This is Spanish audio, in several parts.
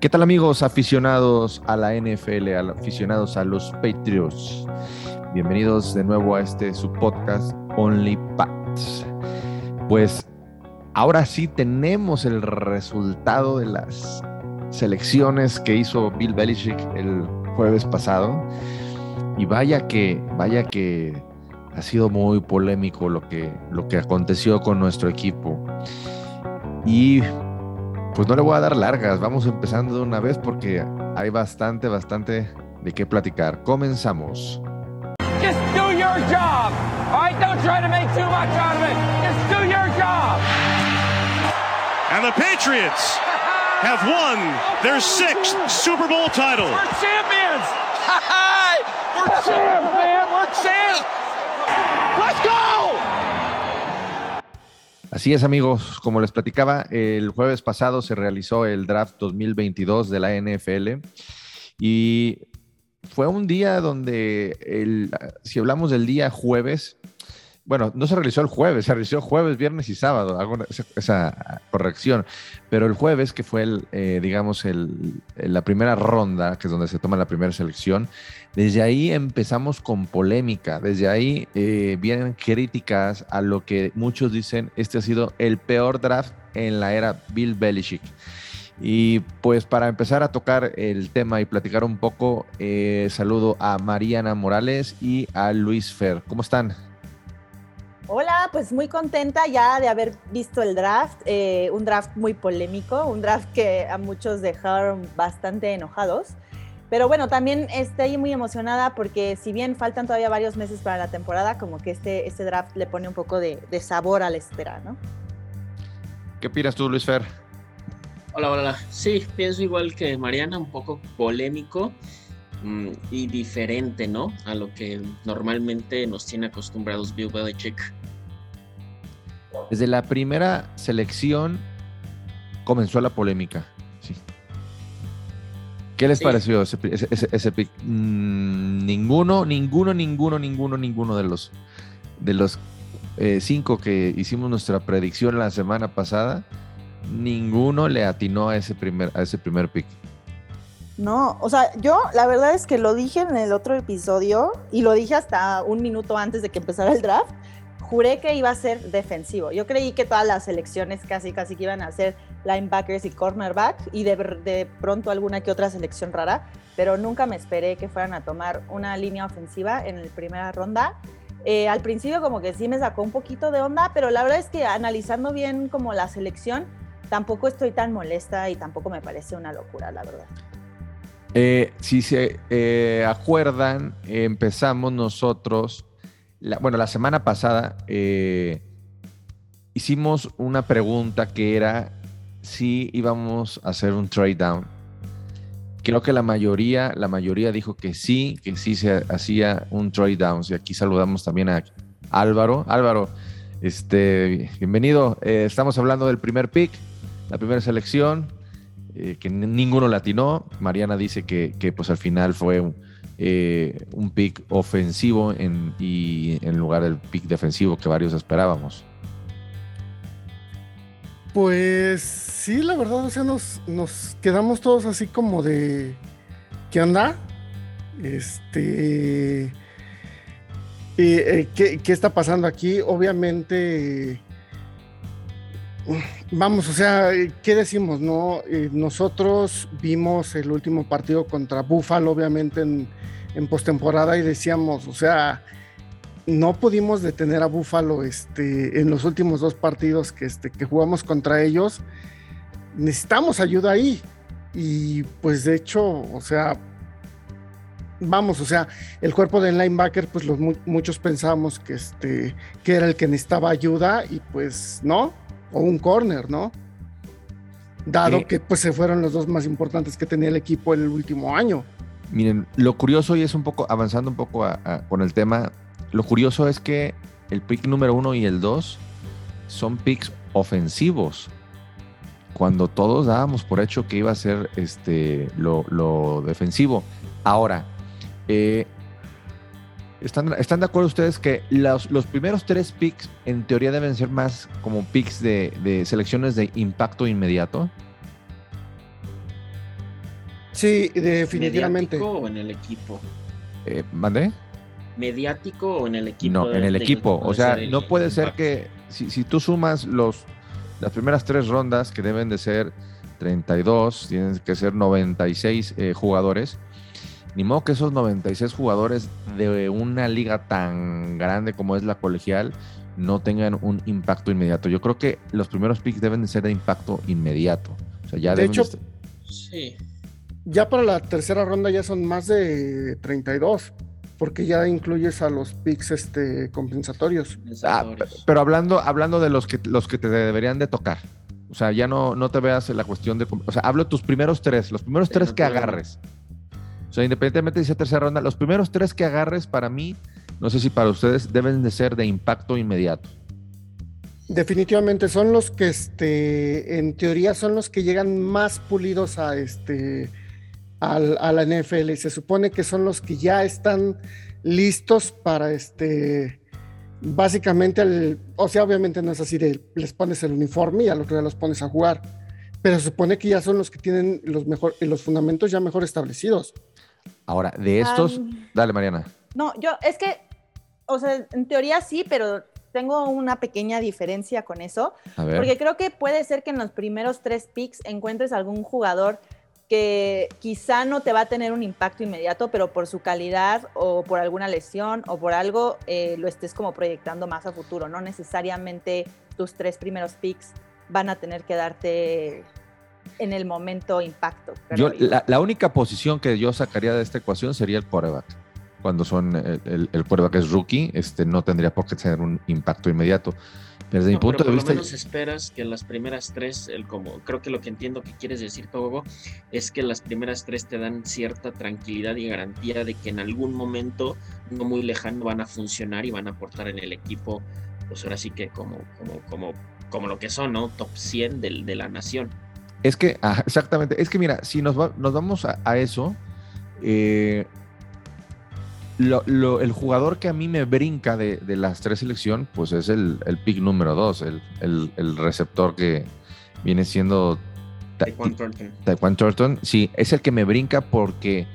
¿Qué tal amigos aficionados a la NFL, aficionados a los Patriots? Bienvenidos de nuevo a este su podcast Only Pats. Pues ahora sí tenemos el resultado de las selecciones que hizo Bill Belichick el jueves pasado. Y vaya que, vaya que ha sido muy polémico lo que, lo que aconteció con nuestro equipo. Y pues no le voy a dar largas, vamos empezando de una vez porque hay bastante, bastante de qué platicar. Comenzamos. Just do your job. All right, don't try to make too much out of it. Just do your job. And the Patriots have won their sixth Super Bowl title. We're champions. We're champs, man. We're champs. Let's go. Así es, amigos. Como les platicaba, el jueves pasado se realizó el draft 2022 de la NFL y fue un día donde, el, si hablamos del día jueves, bueno, no se realizó el jueves, se realizó jueves, viernes y sábado, hago esa, corrección, pero el jueves, que fue, eh, digamos, la primera ronda, que es donde se toma la primera selección, desde ahí empezamos con polémica, desde ahí eh, vienen críticas a lo que muchos dicen, este ha sido el peor draft en la era Bill Belichick. Y pues para empezar a tocar el tema y platicar un poco, eh, saludo a Mariana Morales y a Luis Fer. ¿Cómo están? Hola, pues muy contenta ya de haber visto el draft, eh, un draft muy polémico, un draft que a muchos dejaron bastante enojados. Pero bueno, también estoy muy emocionada porque si bien faltan todavía varios meses para la temporada, como que este, este draft le pone un poco de, sabor a la espera, ¿no? ¿Qué opinas tú, Luis Fer? Hola, hola. Sí, pienso igual que Mariana, un poco polémico mm, y diferente, ¿no? A lo que normalmente nos tiene acostumbrados Bill Belichick. Desde la primera selección comenzó la polémica. Sí. ¿Qué les pareció ese, ese, pick? Mm, ninguno, ninguno, ninguno, ninguno, ninguno de los de los eh, cinco que hicimos nuestra predicción la semana pasada, ninguno le atinó a ese primer, a ese primer pick. No, o sea, yo la verdad es que lo dije en el otro episodio y lo dije hasta un minuto antes de que empezara el draft juré que iba a ser defensivo. Yo creí que todas las selecciones casi, casi que iban a ser linebackers y cornerback y de, pronto alguna que otra selección rara, pero nunca me esperé que fueran a tomar una línea ofensiva en la primera ronda. Eh, al principio como que sí me sacó un poquito de onda, pero la verdad es que analizando bien como la selección, tampoco estoy tan molesta y tampoco me parece una locura, la verdad. Eh, si se eh, acuerdan, empezamos nosotros bueno, la semana pasada eh, hicimos una pregunta que era si íbamos a hacer un trade down. Creo que la mayoría, la mayoría dijo que sí, que sí se hacía un trade down. Y aquí saludamos también a Álvaro. Álvaro, este, bienvenido. Eh, estamos hablando del primer pick, la primera selección, eh, que ninguno latinó. Mariana dice que, que pues al final fue un, eh, un pick ofensivo en, y en lugar del pick defensivo que varios esperábamos. Pues sí, la verdad, o sea, nos, quedamos todos así como de ¿qué onda? Este eh, eh, ¿qué, ¿qué, está pasando aquí? Obviamente vamos, o sea, ¿qué decimos? No, nosotros vimos el último partido contra Buffalo, obviamente en, postemporada y decíamos, o sea, no pudimos detener a Buffalo este, en los últimos dos partidos que, este, que jugamos contra ellos. Necesitamos ayuda ahí. Y pues de hecho, o sea, vamos, o sea, el cuerpo del linebacker, pues los muchos pensábamos que, este, que era el que necesitaba ayuda y pues no, o un corner, ¿no? Dado que pues se fueron los dos más importantes que tenía el equipo en el último año. Miren, lo curioso y es un poco, avanzando un poco con el tema, lo curioso es que el pick número uno y el dos son picks ofensivos. Cuando todos dábamos por hecho que iba a ser este, lo, defensivo. Ahora, eh, ¿están, ¿están, de acuerdo ustedes que los, primeros tres picks en teoría deben ser más como picks de, de selecciones de impacto inmediato? Sí, definitivamente. ¿Mediático o en el equipo? Eh, ¿Mandé? ¿Mediático o en el equipo? No, en el equipo. O sea, no puede ser impacto? que si, si tú sumas los las primeras tres rondas, que deben de ser 32, tienen que ser 96 eh, jugadores. Ni modo que esos 96 jugadores de una liga tan grande como es la colegial no tengan un impacto inmediato. Yo creo que los primeros picks deben de ser de impacto inmediato. O sea, ya De hecho, Sí. Ya para la tercera ronda ya son más de 32, porque ya incluyes a los picks este, compensatorios. Ah, pero hablando, hablando de los que, los que te deberían de tocar. O sea, ya no, no te veas en la cuestión de... O sea, hablo de tus primeros tres, los primeros Sí, tres no que veo. O sea, independientemente de si es tercera ronda, los primeros tres que agarres para mí, no sé si para ustedes, deben de ser de impacto inmediato. Definitivamente son los que, este, en teoría, son los que llegan más pulidos a, este, al- a la NFL. Se supone que son los que ya están listos para, este, básicamente, el- o sea, obviamente no es así de les pones el uniforme y al otro día los pones a jugar, pero se supone que ya son los que tienen los, mejor, los fundamentos ya mejor establecidos. Ahora, de estos... Dale, Mariana. No, yo, es que, o sea, en teoría sí, pero tengo una pequeña diferencia con eso, A ver. porque creo que puede ser que en los primeros tres picks encuentres algún jugador que quizá no te va a tener un impacto inmediato, pero por su calidad o por alguna lesión o por algo eh, lo estés como proyectando más a futuro. No necesariamente tus tres primeros picks van a tener que darte en el momento impacto. Yo, la, la única posición que yo sacaría de esta ecuación sería el quarterback. Cuando son el, el, el quarterback es rookie, este, no tendría por qué tener un impacto inmediato. Pero desde mi No, punto pero de por vista... lo menos esperas que las primeras tres, el como, creo que lo que entiendo que quieres decir, Togo, es que las primeras tres te dan cierta tranquilidad y garantía de que en algún momento no muy lejano van a funcionar y van a aportar en el equipo, pues ahora sí que como, como, como, como lo que son, ¿no? Top 100 del, de la nación. Es que, ajá, exactamente, es que mira, si nos, va- nos vamos a, a eso, eh, lo- lo- el jugador que a mí me brinca de, de las tres selección, pues es el, el pick número dos, el, el- el receptor que viene siendo Ta- Taekwon Thornton. Taekwon Thornton. Sí, es el que me brinca porque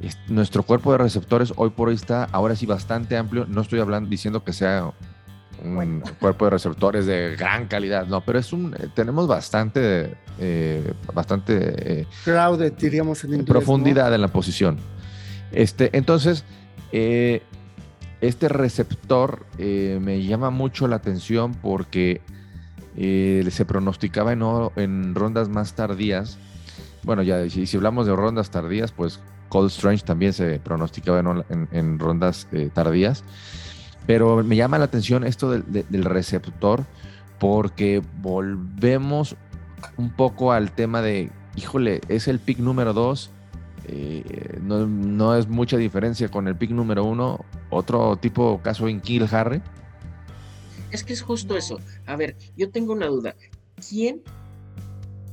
es- nuestro cuerpo de receptores hoy por hoy está ahora sí bastante amplio. No estoy hablando diciendo que sea un cuerpo de receptores de gran calidad, no, pero es un eh, tenemos bastante eh, bastante eh, Crowded, diríamos en inglés. ¿no? profundidad en la posición. Este, entonces, eh, este receptor eh, me llama mucho la atención porque eh, se pronosticaba en, en rondas más tardías. Bueno, ya si, si hablamos de rondas tardías, pues Cold Strange también se pronosticaba en, ol- en- en rondas eh, tardías. Pero me llama la atención esto del, de- del receptor porque volvemos un poco al tema de, híjole, es el pick número dos, eh, no, no es mucha diferencia con el pick número uno, otro tipo caso en Kill Harry. Es que es justo eso. A ver, yo tengo una duda. ¿Quién,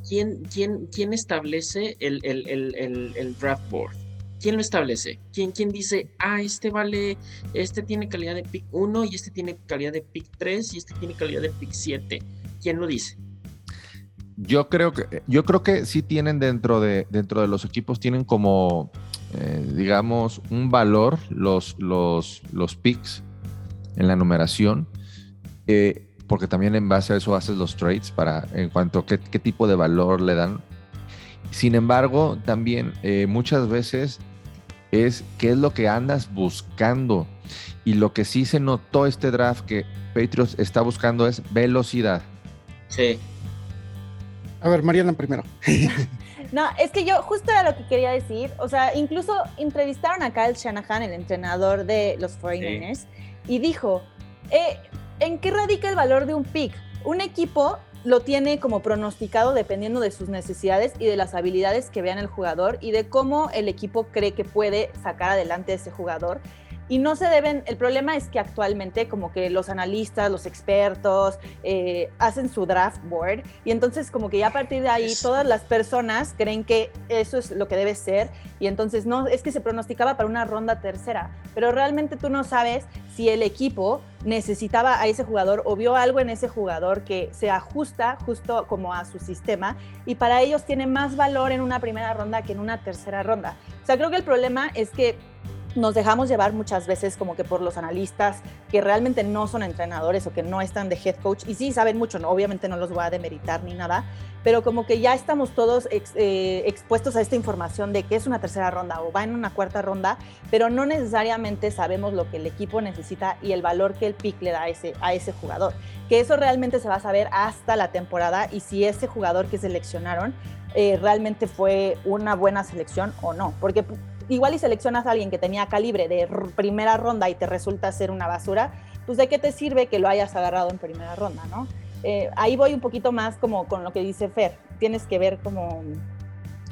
quién, quién, quién establece el- el- el draft board? ¿Quién lo establece? ¿Quién, ¿Quién dice, ah, este vale, este tiene calidad de pick 1 y este tiene calidad de pick 3 y este tiene calidad de pick 7? ¿Quién lo dice? Yo creo que, yo creo que sí tienen dentro de, dentro de los equipos, tienen como, eh, digamos, un valor los, los, los picks en la numeración, eh, porque también en base a eso haces los trades para en cuanto a qué, tipo de valor le dan. Sin embargo, también eh, muchas veces es qué es lo que andas buscando. Y lo que sí se notó este draft que Patriots está buscando es velocidad. Sí. A ver, Mariana primero. No, es que yo justo era lo que quería decir. O sea, incluso entrevistaron a Kyle Shanahan, el entrenador de los 49ers, y dijo, eh, ¿en qué radica el valor de un pick? Un equipo lo tiene como pronosticado dependiendo de sus necesidades y de las habilidades que vean el jugador y de cómo el equipo cree que puede sacar adelante a ese jugador. Y no se deben, el problema es que actualmente como que los analistas, los expertos eh, hacen su draft board y entonces como que ya a partir de ahí todas las personas creen que eso es lo que debe ser y entonces no, es que se pronosticaba para una ronda tercera, pero realmente tú no sabes si el equipo necesitaba a ese jugador o vio algo en ese jugador que se ajusta justo como a su sistema y para ellos tiene más valor en una primera ronda que en una tercera ronda. O sea, creo que el problema es que nos dejamos llevar muchas veces como que por los analistas que realmente no son entrenadores o que no están de head coach y sí saben mucho, ¿no? obviamente no los voy a demeritar ni nada, pero como que ya estamos todos eh, expuestos a esta información de que es una tercera ronda o va en una cuarta ronda, pero no necesariamente sabemos lo que el equipo necesita y el valor que el pick le da a ese, jugador, que eso realmente se va a saber hasta la temporada y si ese jugador que seleccionaron eh, realmente fue una buena selección o no, porque igual y seleccionas a alguien que tenía calibre de primera ronda y te resulta ser una basura, pues de qué te sirve que lo hayas agarrado en primera ronda, ¿no? Eh, ahí voy un poquito más como con lo que dice Fer, tienes que ver como,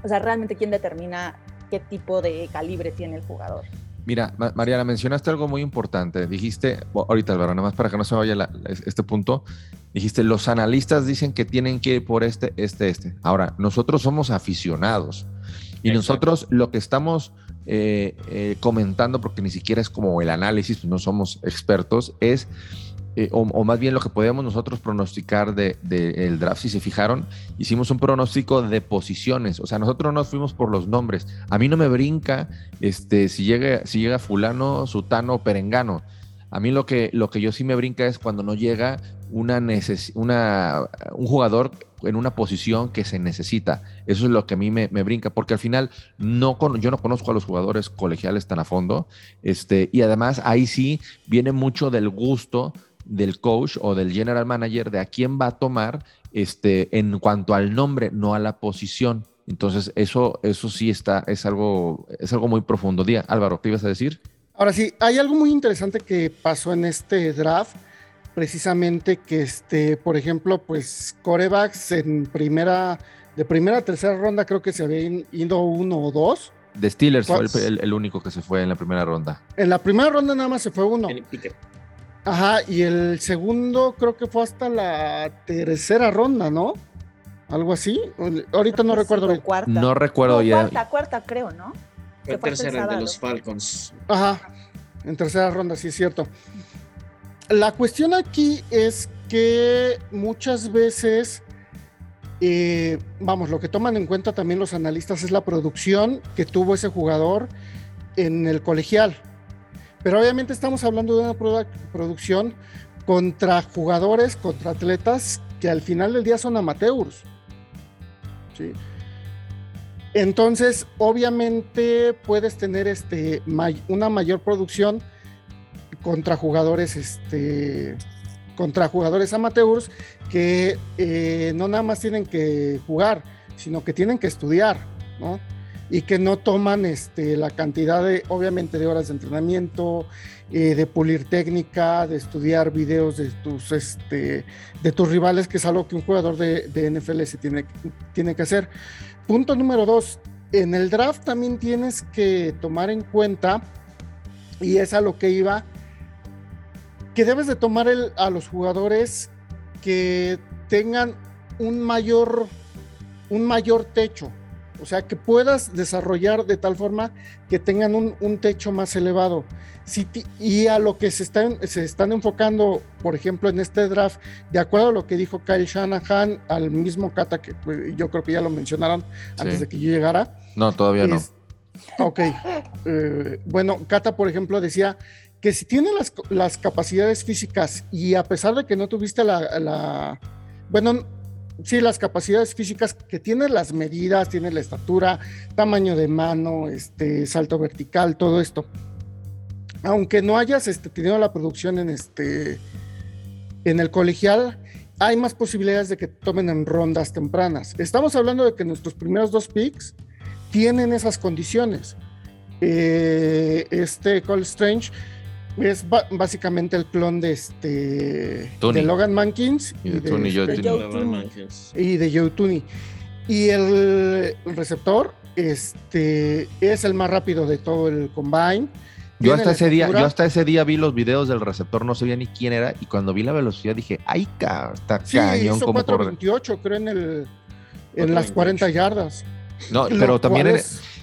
o sea, realmente quién determina qué tipo de calibre tiene el jugador. Mira, Mariana, mencionaste algo muy importante. Dijiste, ahorita Álvaro, nada más para que no se vaya este punto, dijiste, los analistas dicen que tienen que ir por este, este, este. Ahora, nosotros somos aficionados y nosotros lo que estamos eh, eh, comentando, porque ni siquiera es como el análisis, pues no somos expertos, es, eh, o, más bien lo que podemos nosotros pronosticar del de, el draft, si se fijaron, hicimos un pronóstico de posiciones, o sea, nosotros no nos fuimos por los nombres. A mí no me brinca este, si, llega, si llega fulano, sutano, perengano. A mí lo que, lo que yo sí me brinca es cuando no llega una, una un jugador en una posición que se necesita. Eso es lo que a mí me, brinca, porque al final no yo no conozco a los jugadores colegiales tan a fondo, este, y además ahí sí viene mucho del gusto del coach o del general manager de a quién va a tomar este, en cuanto al nombre, no a la posición. Entonces, eso, eso sí está, es algo, es algo muy profundo. Día, Álvaro, ¿qué ibas a decir? Ahora sí, hay algo muy interesante que pasó en este draft precisamente que, este, por ejemplo, pues corebacks en primera, de primera a tercera ronda creo que se habían ido uno o dos. De Steelers fue el, único que se fue en la primera ronda. En la primera ronda nada más se fue uno. Ajá, y el segundo creo que fue hasta la tercera ronda, ¿no? Algo así. Ahorita no recuerdo bien. No recuerdo ya. Cuarta, cuarta creo, ¿no? Fue tercera de los Falcons. Ajá, en tercera ronda, sí es cierto. La cuestión aquí es que muchas veces, eh, vamos, lo que toman en cuenta también los analistas es la producción que tuvo ese jugador en el colegial. Pero obviamente estamos hablando de una producción contra jugadores, contra atletas que al final del día son amateurs. Entonces, obviamente puedes tener este, una mayor producción contra jugadores, este, contra jugadores amateurs que eh, no nada más tienen que jugar, sino que tienen que estudiar, ¿no? Y que no toman este, la cantidad de, obviamente, de horas de entrenamiento, eh, de pulir técnica, de estudiar videos de tus, este, de tus rivales, que es algo que un jugador de, de NFL se tiene, tiene que hacer. Punto número dos, en el draft también tienes que tomar en cuenta, y es a lo que iba, que debes de tomar el, a los jugadores que tengan un mayor, un mayor techo. O sea, que puedas desarrollar de tal forma que tengan un, techo más elevado. y a lo que se están, se están enfocando, por ejemplo, en este draft, de acuerdo a lo que dijo Kyle Shanahan, al mismo Kata, que pues, yo creo que ya lo mencionaron antes de que yo llegara. No, todavía no. Ok. Eh, bueno, Kata, por ejemplo, decía que si tiene las, capacidades físicas y a pesar de que no tuviste la, bueno, sí, las capacidades físicas que tiene las medidas, tiene la estatura, tamaño de mano, este, salto vertical, todo esto. Aunque no hayas este, tenido la producción en este en el colegial, hay más posibilidades de que tomen en rondas tempranas. Estamos hablando de que nuestros primeros dos picks tienen esas condiciones. Eh, este Cole Strange es básicamente el clon de este de Logan Mankins y, de, Tony, este, y de Joe Tooney. Y el receptor este, es el más rápido de todo el combine. Yo hasta ese día, yo hasta ese día vi los videos del receptor, no sabía ni quién era, y cuando vi la velocidad dije, ay, ca- está Sí, cañón hizo como corre. 4.28, creo, en, el, en las 40 yardas. No, pero también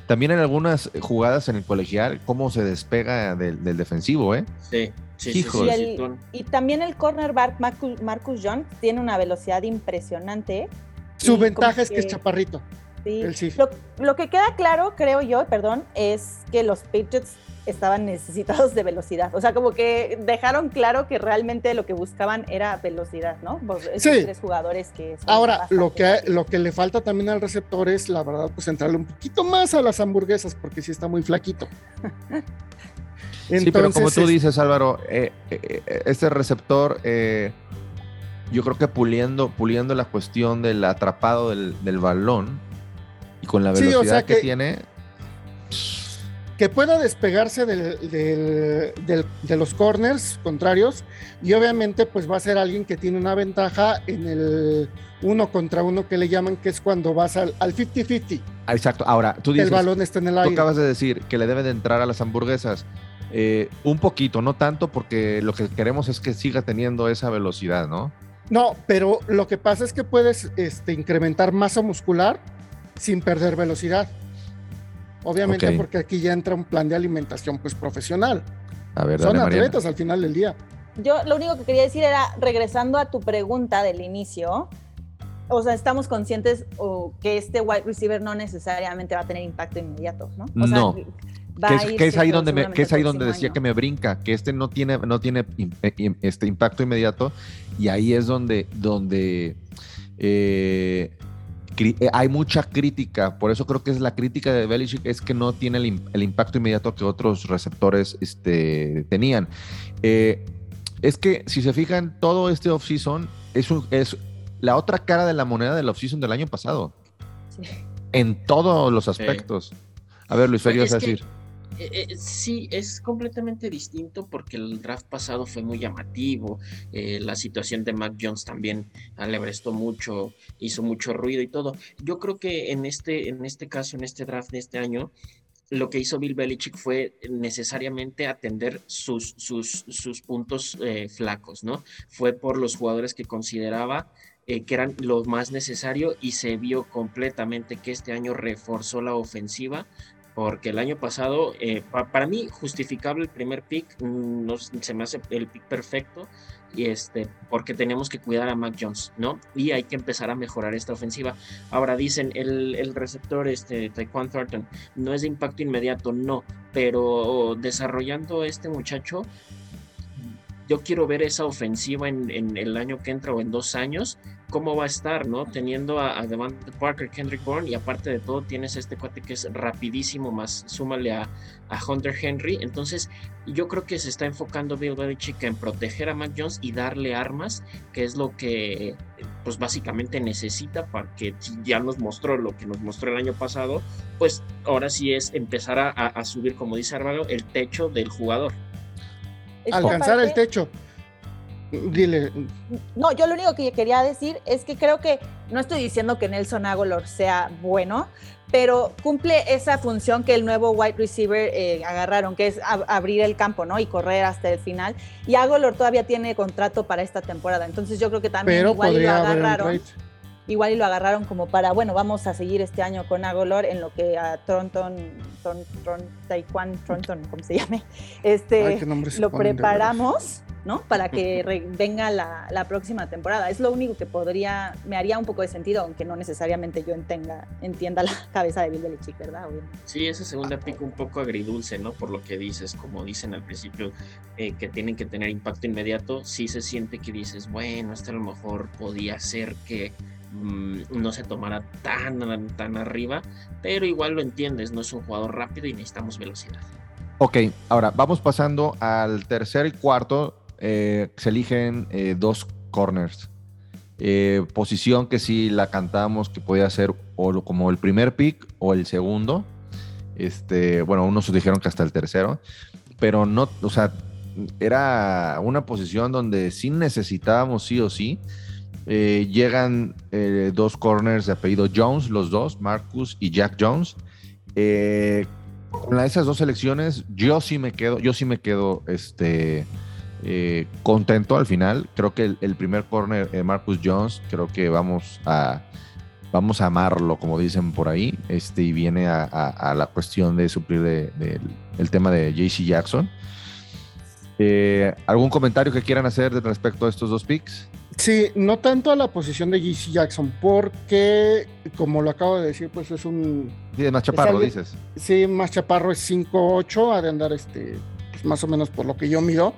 también en algunas jugadas en el colegial, cómo se despega del, del defensivo, ¿eh? Sí, sí, sí, Hijos. sí, Y, el- y también el cornerback Marcus, Marcus Jones tiene una velocidad impresionante. Su ventaja es que es chaparrito. sí. Lo, lo que queda claro, creo yo, perdón, es que los Patriots estaban necesitados de velocidad. O sea, como que dejaron claro que realmente lo que buscaban era velocidad, ¿no? Pues esos Sí. tres jugadores que son Ahora, lo que, lo que le falta también al receptor es, la verdad, pues entrarle un poquito más a las hamburguesas, porque sí está muy flaquito. sí, pero como tú es- dices, Álvaro, eh, eh, eh, este receptor, eh, yo creo que puliendo, puliendo la cuestión del atrapado del, del balón y con la Sí, o velocidad sea que, que- tiene, que pueda despegarse del- del- del- de los corners contrarios y obviamente pues va a ser alguien que tiene una ventaja en el uno contra uno que le llaman, que es cuando vas al al 50-50, ah, exacto. Ahora, tú que el dices, balón está en el tú aire. acabas de decir que le debe de entrar a las hamburguesas. Eh, un poquito, no tanto, porque lo que queremos es que siga teniendo esa velocidad, ¿no? No, pero lo que pasa es que puedes este, incrementar masa muscular sin perder velocidad. Obviamente porque aquí ya entra un plan de alimentación pues profesional. A ver, Son dale, Mariana. atletas al final del día. Yo lo único que quería decir era, regresando a tu pregunta del inicio, o sea, estamos conscientes o, que este wide receiver no necesariamente va a tener impacto inmediato, ¿no? O sea, No. va Que a es, que es ahí donde me, que es ahí donde decía año. que me brinca, que este no tiene, no tiene eh, este impacto inmediato, y ahí es donde, donde eh, hay mucha crítica. Por eso creo que es la crítica de Belichick, es que no tiene el, im- el impacto inmediato que otros receptores este, tenían. Eh, es que si se fijan, todo este offseason es, un- es la otra cara de la moneda del offseason del año pasado. Sí. En todos los aspectos. A ver, Luis Pues ibas a decir. Eh, eh, sí, es completamente distinto porque el draft pasado fue muy llamativo. eh, la situación de Mac Jones también alebrestó mucho, hizo mucho ruido y todo. Yo creo que en este, en este caso, en este draft de este año, lo que hizo Bill Belichick fue necesariamente atender sus, sus, sus puntos flacos, ¿no? Fue por los jugadores que consideraba que eran lo más necesario y se vio completamente que este año reforzó la ofensiva porque el año pasado, eh, pa- para mí, justificable el primer pick, mm, no se me hace el pick perfecto, y este, porque tenemos que cuidar a Mac Jones, ¿no? Y hay que empezar a mejorar esta ofensiva. Ahora dicen, el, el receptor, este, Taekwon Thornton, no es de impacto inmediato, no, pero desarrollando este muchacho, yo quiero ver esa ofensiva en, el año que entra o en dos años, cómo va a estar, ¿no? Teniendo a, a Parker, Kendrick Bourne y aparte de todo tienes este cuate que es rapidísimo, más súmale a, Hunter Henry. Entonces, yo creo que se está enfocando Bill Belichick en proteger a Mac Jones y darle armas, que es lo que, pues básicamente necesita para que ya nos mostró lo que nos mostró el año pasado, pues ahora sí es empezar a, subir, como dice Álvaro, el techo del jugador. Alcanzar el techo. Dile, No, yo lo único que quería decir es que creo que no estoy diciendo que Nelson Aguilar sea bueno, pero cumple esa función que el nuevo wide receiver eh, agarraron, que es ab- abrir el campo, ¿no? Y correr hasta el final. Y Aguilar todavía tiene contrato para esta temporada, entonces yo creo que también pero igual lo agarraron. Igual y lo agarraron como para, bueno, vamos a seguir este año con Aguilar en lo que a Tronton, Tron, Tron, Taekwon Tronton, como se llame, este, Ay, lo preparamos, ¿no? Para que venga la, la próxima temporada. Es lo único que podría, me haría un poco de sentido, aunque no necesariamente yo entenga, entienda la cabeza de Bill Belichick, ¿verdad? Obviamente. Sí, esa segunda pick un poco agridulce, ¿no? Por lo que dices, como dicen al principio, eh, que tienen que tener impacto inmediato, sí se siente que dices, bueno, este a lo mejor podía ser que mm, no se tomara tan, tan arriba, pero igual lo entiendes, no es un jugador rápido y necesitamos velocidad. Ok, ahora vamos pasando al tercer y cuarto. eh, se eligen eh, dos corners. Eh, posición que sí la cantamos que podía ser o como el primer pick o el segundo. Este, bueno, unos dijeron que hasta el tercero, pero no, o sea, era una posición donde sí necesitábamos sí o sí. Eh, llegan eh, dos corners de apellido Jones, los dos, Marcus y Jack Jones. Eh, con la- esas dos selecciones, yo sí me quedo, yo sí me quedo este, eh, contento al final. Creo que el, primer corner, eh, Marcus Jones, creo que vamos a, vamos a amarlo, como dicen por ahí, este, y viene a, la cuestión de suplir de- el tema de JC Jackson. Eh, ¿Algún comentario que quieran hacer respecto a estos dos picks? Sí, no tanto a la posición de JC Jackson, porque, como lo acabo de decir, pues es un. Sí, más chaparro, alguien- dices. Sí, más chaparro es 5'8, ha de andar este, pues, más o menos por lo que yo mido.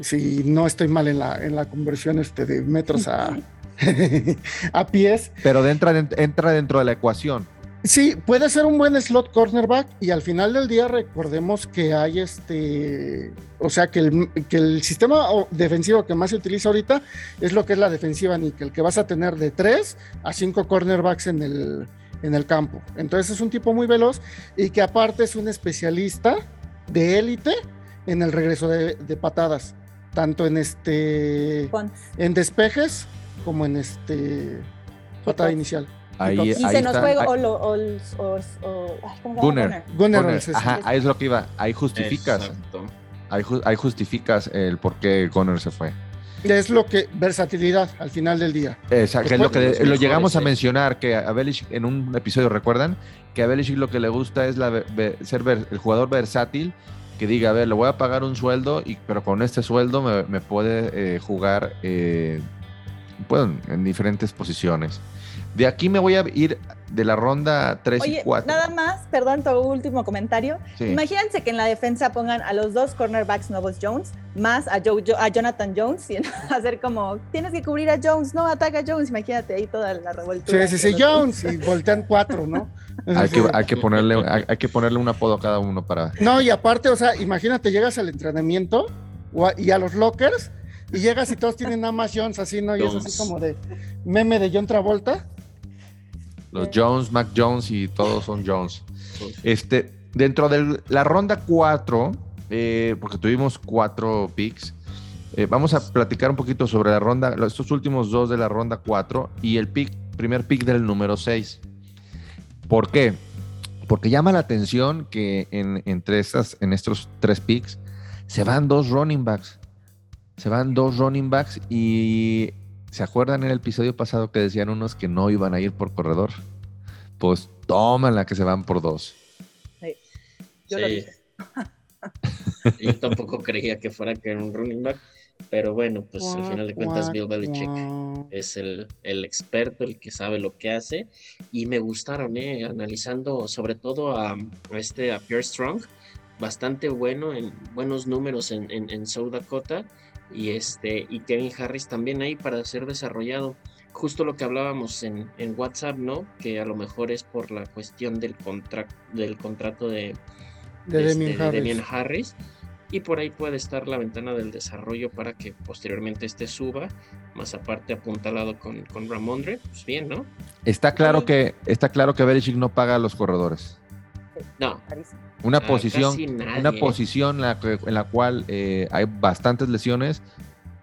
Si no estoy mal en la, en la conversión este, de metros a, a pies. Pero entra, entra dentro de la ecuación. Sí, puede ser un buen slot cornerback y al final del día recordemos que hay este, o sea, que el, que el sistema defensivo que más se utiliza ahorita es lo que es la defensiva níquel, que vas a tener de 3 a 5 cornerbacks en el, en el campo. Entonces es un tipo muy veloz y que aparte es un especialista de élite en el regreso de, de patadas, tanto en este, en despejes como en este patada inicial. Ahí, Y ahí se nos está. fue Ahí- ¿cómo se llama? Gunner. Gunner Gunner, Olsen, Ajá, ahí es lo que iba. Ahí justificas. Exacto. Ahí, ju- ahí justificas el por qué Conner se fue. Es lo que, versatilidad al final del día. Exacto, que es lo que lo llegamos a mencionar, que a Belichick en un episodio, ¿recuerdan? Que a Belichick lo que le gusta es la, ser ver- el jugador versátil, que diga, a ver, le voy a pagar un sueldo, y, pero con este sueldo me, me puede eh, jugar eh, bueno, en diferentes posiciones. De aquí me voy a ir de la ronda 3 y Oye, 4. nada más, perdón, tu último comentario. Sí. Imagínense que en la defensa pongan a los dos cornerbacks nuevos Jones, más a, Joe- Jo- a Jonathan Jones, y hacer como, tienes que cubrir a Jones, no, ataca a Jones, imagínate ahí toda la revuelta. Sí, sí, sí, Jones, y voltean cuatro, ¿no? Hay que, hay, que ponerle, hay, hay que ponerle un apodo a cada uno para... No, y aparte, o sea, imagínate, llegas al entrenamiento o a- y a los lockers, y llegas y todos tienen nada más Jones así, ¿no? Y es así como de meme de John Travolta. Los Jones, Mac Jones y todos son Jones. Este, dentro de la ronda 4, eh, porque tuvimos cuatro picks, eh, vamos a platicar un poquito sobre la ronda, estos últimos dos de la ronda 4 y el pick, primer pick del número 6. ¿Por qué? Porque llama la atención que en, entre estas, en estos tres picks se van dos running backs. Se van dos running backs y ¿se acuerdan en el episodio pasado que decían unos que no iban a ir por corredor? Pues toman la que se van por dos. Yo lo Sí. dije. Yo tampoco creía que fuera que era un running back, pero bueno, pues al final de cuentas Bill Belichick es el, el experto, el que sabe lo que hace. Y me gustaron, ¿eh? analizando sobre todo a, a este a Pierre Strong, bastante bueno, en buenos números en, en, en South Dakota. Y, este, y Kevin Harris también ahí para ser desarrollado. Justo lo que hablábamos en, en WhatsApp, ¿no? Que a lo mejor es por la cuestión del, contra- del contrato de, De este, Damien de Harris. Damian Harris. Y por ahí puede estar la ventana del desarrollo para que posteriormente este suba, más aparte apuntalado con, con Ramondre, pues bien, ¿no? Está claro que está claro que Belichick no paga a los corredores. No. Una Ah, posición, casi nadie, una posición en la, que- en la cual eh, hay bastantes lesiones,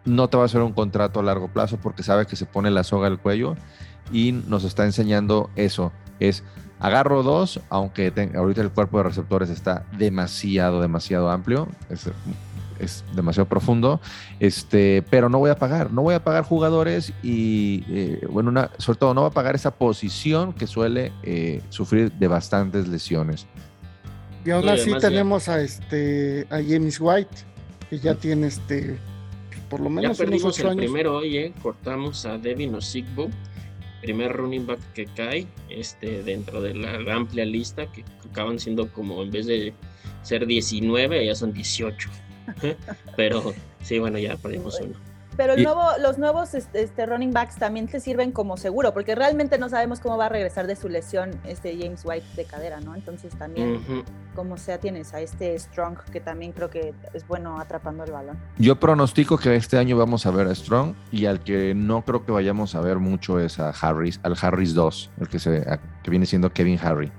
no te va a hacer un contrato a largo plazo porque sabe que se pone la soga al cuello y nos está enseñando eso. Es agarro dos, aunque te- ahorita el cuerpo de receptores está demasiado, demasiado amplio. Es, es demasiado profundo, este, pero no voy a pagar, no voy a pagar jugadores y, eh, bueno, una, sobre todo no voy a pagar esa posición que suele eh, sufrir de bastantes lesiones. Y aún así además ya- tenemos a este a James White, que ya tiene este por lo ya menos unos perdimos ocho el años. primero hoy, ¿eh? Cortamos a Devin Osigbo, primer running back que cae este, dentro de la amplia lista, que acaban siendo como en vez de ser 19, ya son 18. Pero sí, bueno, ya perdimos uno. Pero el Y- nuevo, los nuevos este, este, running backs también te sirven como seguro, porque realmente no sabemos cómo va a regresar de su lesión este James White de cadera, ¿no? Entonces también, como sea, tienes a este Strong, que también creo que es bueno atrapando el balón. Yo pronostico que este año vamos a ver a Strong y al que no creo que vayamos a ver mucho es a Harris, al Harris 2, el que, se, a- que viene siendo Kevin Harry.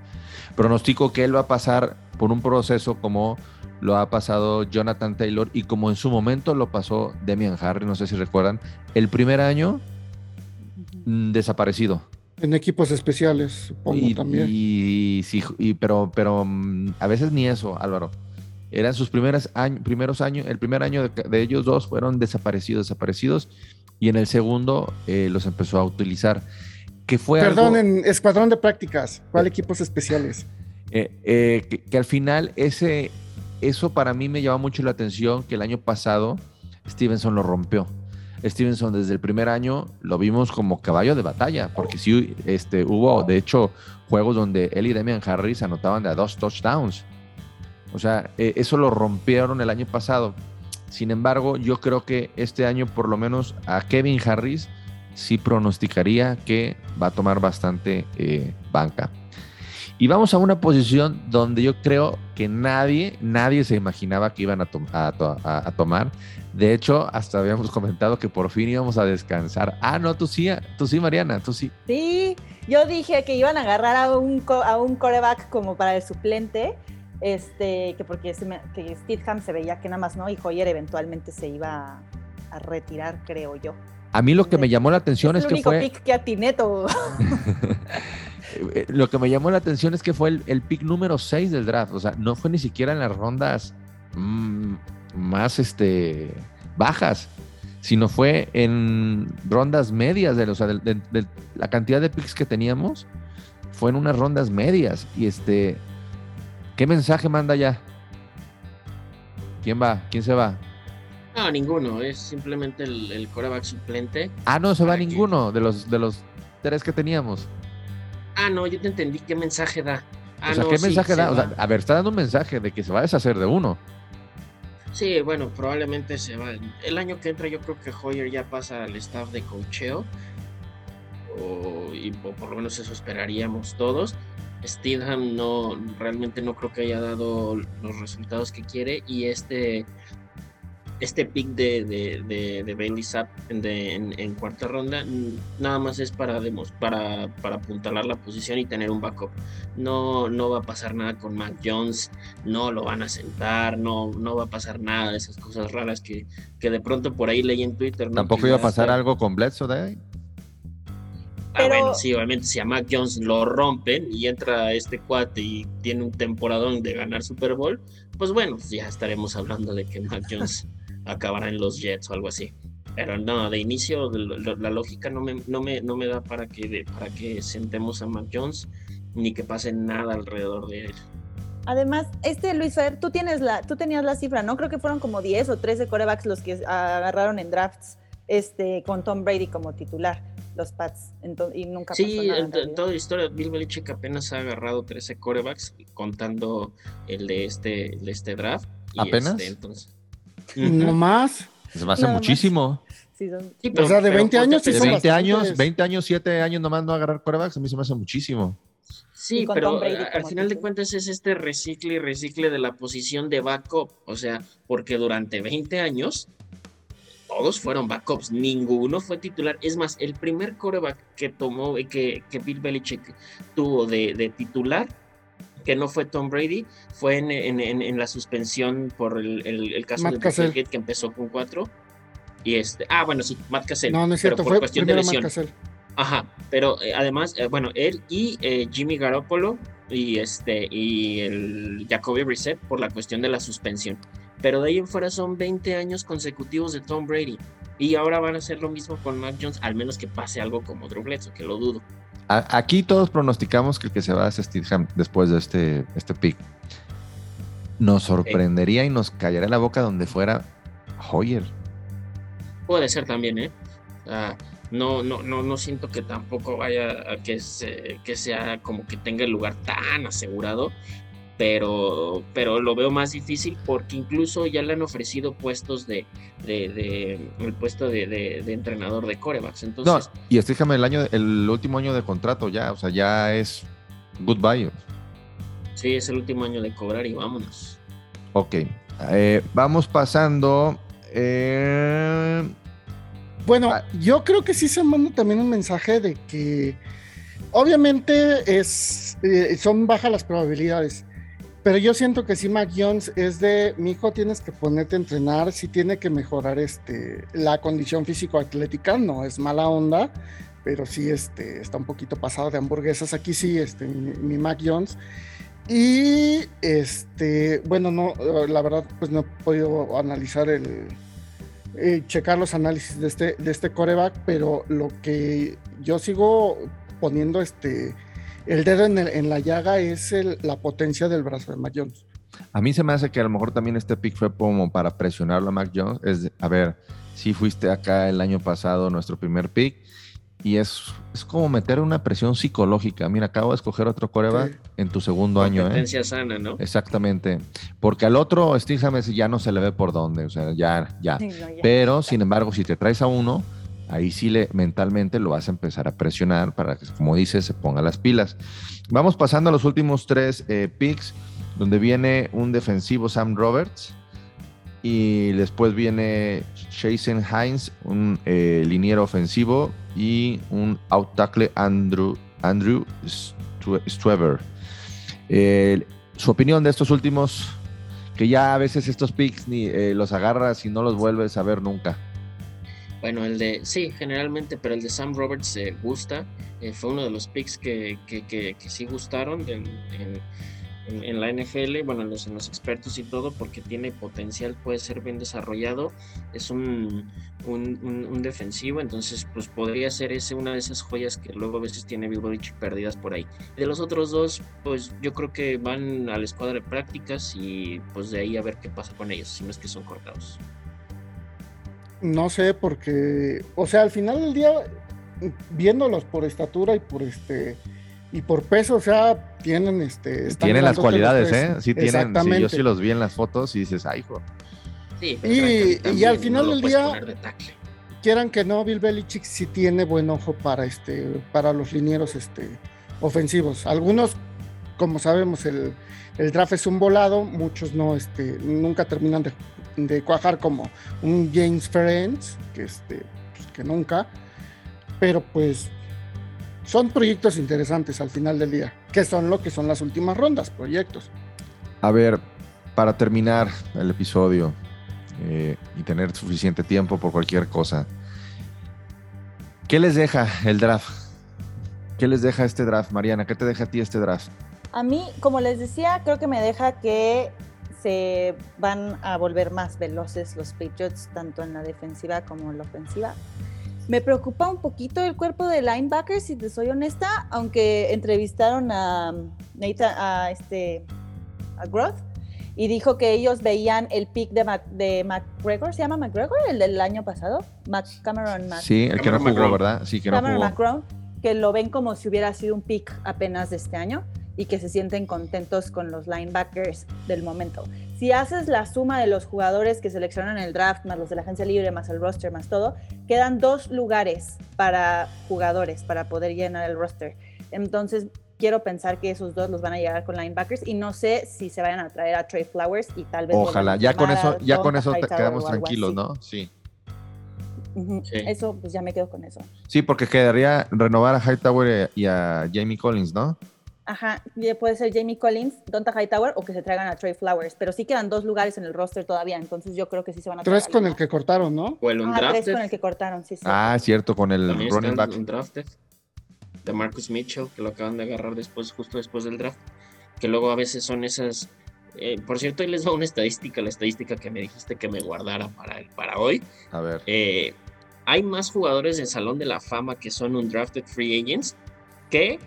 Pronostico que él va a pasar por un proceso como lo ha pasado Jonathan Taylor y como en su momento lo pasó Demian Harry, no sé si recuerdan, el primer año mm, desaparecido. En equipos especiales, supongo y, también. y sí, y, pero, pero mm, a veces ni eso, Álvaro. Eran sus primeros años, primeros años, el primer año de, de ellos dos fueron desaparecidos, desaparecidos, y en el segundo eh, los empezó a utilizar. Que fue Perdón, algo, en Escuadrón de Prácticas, ¿cuál equipos especiales? eh, eh, que, que al final ese, eso para mí me llama mucho la atención que el año pasado Stevenson lo rompió. Stevenson desde el primer año lo vimos como caballo de batalla, porque sí este, hubo, de hecho, juegos donde él y Damian Harris anotaban de a dos touchdowns. O sea, eh, eso lo rompieron el año pasado. Sin embargo, yo creo que este año, por lo menos a Kevin Harris, sí pronosticaría que va a tomar bastante eh, banca. Y vamos a una posición donde yo creo que nadie, nadie se imaginaba que iban a, to- a to- a- a tomar. De hecho, hasta habíamos comentado que por fin íbamos a descansar. Ah, no, tú sí, tú sí, Mariana, tú sí. Sí, yo dije que iban a agarrar a un, co- a un coreback como para el suplente, este, que porque se me- que Stidham se veía que nada más no, y Hoyer eventualmente se iba a, a retirar, creo yo. A mí lo que me llamó la atención es es, el que único fue... pick que atiné todo. Eh, Lo que me llamó la atención es que fue el, el pick número 6 del draft. O sea, no fue ni siquiera en las rondas mm, más este, bajas, sino fue en rondas medias. De, o sea, de, de- de la cantidad de picks que teníamos, fue en unas rondas medias. Y este, ¿qué mensaje manda ya? ¿Quién va? ¿Quién se va? No, ninguno, es simplemente el, el coreback suplente. Ah, no se va ninguno de los, de los tres que teníamos. Ah, no, yo te entendí qué mensaje da. Ah, o sea, no, ¿qué sí, mensaje se da? O sea, va. a ver, está dando un mensaje de que se va a deshacer de uno. Sí, bueno, probablemente se va. El año que entra yo creo que Hoyer ya pasa al staff de cocheo. O, y, o por lo menos eso esperaríamos todos. Steedham no, realmente no creo que haya dado los resultados que quiere. Y este, este pick de, de, de, de Bailey Zapp en, de- en, en cuarta ronda nada más es para, demos, para, para apuntalar la posición y tener un backup. No, no va a pasar nada con Mac Jones no lo van a sentar, no, no va a pasar nada de esas cosas raras que, que de pronto por ahí leí en Twitter. ¿no? Tampoco Que iba a pasar algo con Bledsoe de ahí. Ah, Pero- bueno, sí, obviamente si a Mac Jones lo rompen y entra este cuate y tiene un temporadón de ganar Super Bowl, pues bueno, pues ya estaremos hablando de que Mac Jones acabará en los Jets o algo así. Pero no, de inicio lo- la lógica no me, no me, no me da para que, de- para que sentemos a Mac Jones ni que pase nada alrededor de él. Además, este Luis Fer, tú tienes la, tú tenías la cifra, ¿no? Creo que fueron como 10 o 13 corebacks los que agarraron en drafts este, con Tom Brady como titular, los Pats. Y nunca pasó Sí, nada. en, en to- realidad. toda la historia, Bill Belichick apenas ha agarrado 13 corebacks, contando el de este, el de este draft. y ¿Apenas? este, entonces, No más. Se me hace Nada muchísimo. Sí, son- Sí, O sea, de 20 ponte a años sí De son pensar- 20 años, bastantes. 20 años, 7 años nomás no agarrar corebacks, a mí se me hace muchísimo. Sí, pero Brady a- al final de cuentas es este recicle y recicle de la posición de backup. O sea, porque durante 20 años todos fueron backups, ninguno fue titular. Es más, el primer coreback que tomó, eh, que, que Bill Belichick tuvo de, de titular, que no fue Tom Brady, fue en, en- en- en la suspensión por el, el- el caso Matt de Cassell. Deflategate, que empezó con cuatro. Y este, ah, bueno, sí, Matt Cassell. No, no es pero cierto, por fue cuestión de Matt lesión. Ajá, pero eh, además, eh, bueno, él y eh, Jimmy Garoppolo y este y el Jacoby Brissett por la cuestión de la suspensión. Pero de ahí en fuera son 20 años consecutivos de Tom Brady. Y ahora van a hacer lo mismo con Mac Jones, al menos que pase algo como Drew Bledsoe, que lo dudo. A- aquí todos pronosticamos que el que se va es Steedham después de este, este pick. Nos sorprendería y nos callaría la boca donde fuera Hoyer. Puede ser también, ¿eh? Ah, no, no, no, no siento que tampoco vaya a que, se- que sea como que tenga el lugar tan asegurado, pero, pero lo veo más difícil porque incluso ya le han ofrecido puestos de, de, de- el puesto de, de- de entrenador de corebacks. No, Entonces, y Steedham el año, el último año de contrato ya, o sea, ya es goodbye. sí, es el último año de cobrar y vámonos. Ok. Eh, vamos pasando. eh, Bueno, Ah. yo creo que sí se manda también un mensaje de que obviamente es, eh, son bajas las probabilidades, pero yo siento que sí Mac Jones es de, mi hijo tienes que ponerte a entrenar, sí tiene que mejorar este, la condición físico-atlética, no es mala onda, pero sí este, está un poquito pasado de hamburguesas. Aquí sí, este, mi, Mac Jones. Y este, bueno, no, la verdad, pues no he podido analizar el, eh, checar los análisis de este, de este coreback, pero lo que yo sigo poniendo este, el dedo en, la llaga es la potencia del brazo de Mac Jones. A mí se me hace que a lo mejor también este pick fue como para presionarlo a Mac Jones. Es, a ver, si fuiste acá el año pasado nuestro primer pick y es, es como meter una presión psicológica. Mira, acabo de escoger otro coreback en tu segundo año. ¿eh? Sana, ¿no? Exactamente. Porque al otro Steve James ya no se le ve por dónde, o sea, ya, ya. Pero, sin embargo, si te traes a uno, ahí sí le, mentalmente lo vas a empezar a presionar para que, como dices, se ponga las pilas. Vamos pasando a los últimos tres eh, picks, donde viene un defensivo Sam Roberts y después viene Jason Hines, un eh, liniero ofensivo y un out tackle Andrew, Andrew su opinión de estos últimos, que ya a veces estos picks ni eh, los agarras y no los vuelves a ver nunca. Bueno, el de, sí, generalmente, pero el de Sam Roberts eh, gusta. Fue uno de los picks que, que, que, sí gustaron en, la NFL, bueno, en los, en los, expertos y todo, porque tiene potencial, puede ser bien desarrollado. Es un, un, defensivo, entonces, pues podría ser ese una de esas joyas que luego a veces tiene Bill Belichick perdidas por ahí. De los otros dos, pues yo creo que van a la escuadra de prácticas y pues de ahí a ver qué pasa con ellos, si no es que son cortados. No sé, porque, o sea, al final del día, viéndolos por estatura y por este y por peso, o sea, tienen este. Tienen las cualidades, ¿eh? Sí, tienen. Sí, yo sí los vi en las fotos y dices, ay, hijo. Sí, y, y, al final del día, quieran que no, Bill Belichick sí tiene buen ojo para este, para los linieros este, ofensivos. Algunos, como sabemos, el, el draft es un volado, muchos no, este, nunca terminan de de cuajar como un James Friends, que, este, pues, que nunca, pero pues son proyectos interesantes al final del día, que son lo que son las últimas rondas, proyectos. A ver, para terminar el episodio eh, y tener suficiente tiempo por cualquier cosa, ¿qué les deja el draft? ¿Qué les deja este draft, Mariana? ¿Qué te deja a ti este draft? A mí, como les decía, creo que me deja que se van a volver más veloces los Patriots, tanto en la defensiva como en la ofensiva. Me preocupa un poquito el cuerpo de linebackers, si te soy honesta, aunque entrevistaron a Nathan, a este, a Groth, y dijo que ellos veían el pick de, de McGregor, ¿se llama McGregor? El del año pasado, Mac Cameron Mac Sí, el que no jugó, ¿verdad? Sí, que Cameron no jugó. que lo ven como si hubiera sido un pick apenas de este año y que se sienten contentos con los linebackers del momento. Si haces la suma de los jugadores que seleccionan el draft, más los de la agencia libre, más el roster, más todo, quedan dos lugares para jugadores para poder llenar el roster. Entonces, quiero pensar que esos dos los van a llegar con linebackers y no sé si se vayan a traer a Trey Flowers y tal vez. Ojalá, ya con eso, ya con eso te quedamos tranquilos, ¿no? Sí. Eso, pues ya me quedo con eso. Sí, porque quedaría renovar a Hightower y a Jamie Collins, ¿no? Ajá, puede ser Jamie Collins, Donta Hightower o que se traigan a Trey Flowers, pero sí quedan dos lugares en el roster todavía, entonces yo creo que sí se van a Tres con el que cortaron, ¿no? O el ah, tres con el que cortaron, sí, sí. Ah, cierto, con el running back. drafted de Marcus Mitchell, que lo acaban de agarrar después, justo después del draft, que luego a veces son esas... Eh, por cierto, ahí les va una estadística, la estadística que me dijiste que me guardara para, el, para hoy. A ver. Eh, hay más jugadores del Salón de la Fama que son undrafted free agents que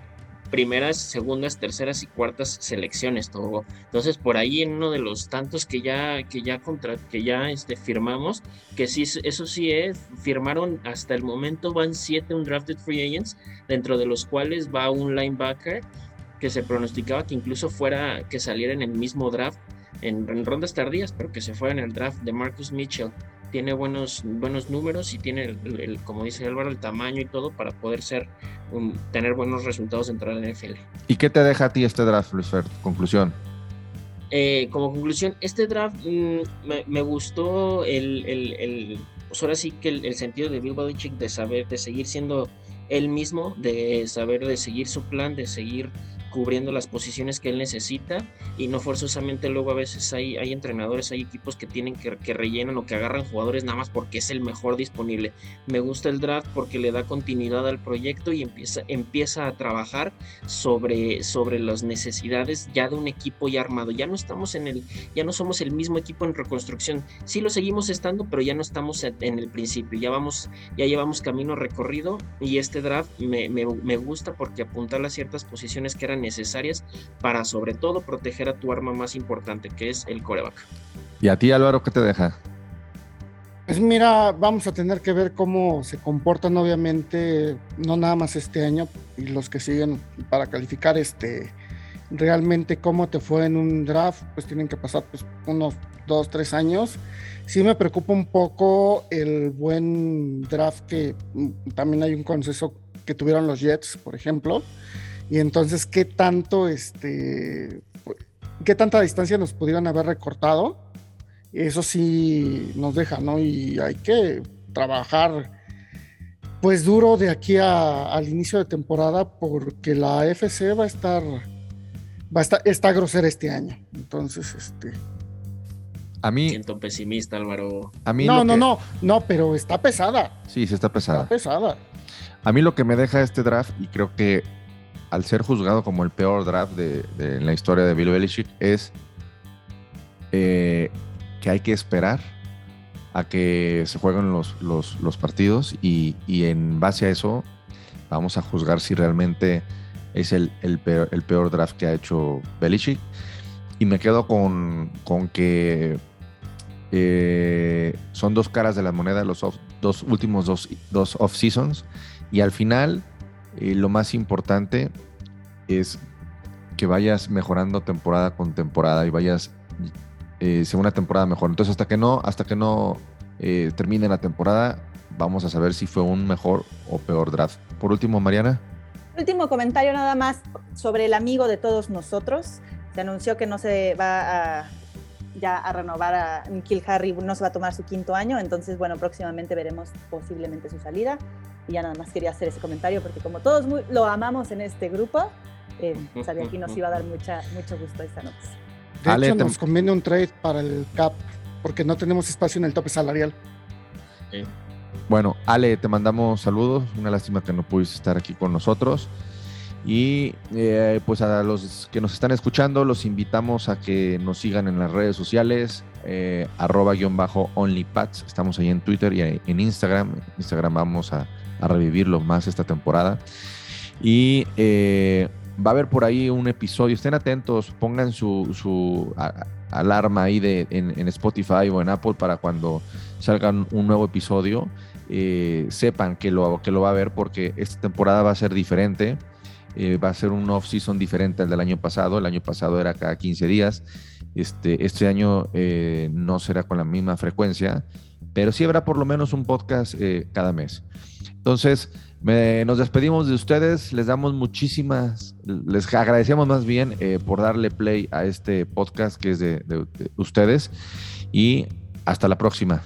primeras, segundas, terceras y cuartas selecciones, todo. Entonces, por ahí en uno de los tantos que ya, que ya contra, que ya este, firmamos, que sí, eso sí es, eh, firmaron hasta el momento van siete undrafted free agents, dentro de los cuales va un linebacker que se pronosticaba que incluso fuera, que saliera en el mismo draft, en, en rondas tardías, pero que se fuera en el draft de Marcus Mitchell tiene buenos, buenos números y tiene, el, como dice Álvaro, el tamaño y todo para poder ser tener buenos resultados dentro de la NFL. ¿Y qué te deja a ti este draft, Luis Fer? Conclusión. Eh, como conclusión, este draft mm, me, gustó el, el, pues ahora sí que el, sentido de Bill Belichick de saber, de seguir siendo él mismo, de saber de seguir su plan, de seguir cubriendo las posiciones que él necesita y no forzosamente luego a veces hay, hay entrenadores, hay equipos que tienen que, que rellenan o que agarran jugadores nada más porque es el mejor disponible. Me gusta el draft porque le da continuidad al proyecto y empieza, empieza a trabajar sobre, sobre las necesidades ya de un equipo ya armado. Ya no estamos en el, ya no somos el mismo equipo en reconstrucción. Sí lo seguimos estando, pero ya no estamos en el principio. Ya vamos, ya llevamos camino recorrido y este draft me, me, me gusta porque apunta a ciertas posiciones que eran necesarias para sobre todo proteger a tu arma más importante, que es el coreback. ¿Y a ti, Álvaro, qué te deja? Pues mira, vamos a tener que ver cómo se comportan, obviamente, no nada más este año y los que siguen para calificar este realmente cómo te fue en un draft, pues tienen que pasar pues, unos dos, tres años. Sí me preocupa un poco el buen draft que mm, también hay un consenso que tuvieron los Jets, por ejemplo. Y entonces, ¿qué tanto, este, qué tanta distancia nos pudieran haber recortado? Eso sí nos deja, ¿no? Y hay que trabajar, pues duro de aquí al inicio de temporada, porque la FC va a estar, va a estar, está grosera este año. Entonces, este. A mí. Siento pesimista, Álvaro. A mí no, no, no, no, pero está pesada. Sí, sí está pesada. Está pesada. A mí lo que me deja este draft, y creo que al ser juzgado como el peor draft de, en la historia de Bill Belichick, es eh, que hay que esperar a que se jueguen los, los, partidos y, en base a eso vamos a juzgar si realmente es el, peor, draft que ha hecho Belichick. Y me quedo con, que eh, son dos caras de la moneda los dos últimos dos, dos off-seasons. Y al final lo más importante es que vayas mejorando temporada con temporada y vayas eh, una temporada mejor. Entonces, hasta que no, hasta que no eh, termine la temporada, vamos a saber si fue un mejor o peor draft. Por último, Mariana. Último comentario nada más sobre el amigo de todos nosotros. Se anunció que no se va a ya a renovar a Nikhil Harry, no se va a tomar su quinto año, entonces bueno, próximamente veremos posiblemente su salida. Y ya nada más quería hacer ese comentario porque como todos lo amamos en este grupo, eh, sabía que nos iba a dar mucha, mucho gusto esta noticia. De hecho, nos conviene un trade para el CAP porque no tenemos espacio en el tope salarial. Bueno, Ale, te mandamos saludos. Una lástima que no pudiste estar aquí con nosotros. Y eh, pues a los que nos están escuchando, los invitamos a que nos sigan en las redes sociales, eh, arroba-onlypats. Estamos ahí en Twitter y en Instagram. En Instagram vamos a a revivirlo más esta temporada. Y eh, va a haber por ahí un episodio, estén atentos, pongan su, alarma ahí de, en, Spotify o en Apple para cuando salga un nuevo episodio, eh, sepan que lo, que lo va a ver porque esta temporada va a ser diferente. Eh, va a ser un off-season diferente al del año pasado. El año pasado era cada 15 días. Este, este año no será con la misma frecuencia, pero sí habrá por lo menos un podcast cada mes. Entonces, nos despedimos de ustedes, les damos muchísimas, les agradecemos más bien eh, por darle play a este podcast que es de ustedes y hasta la próxima.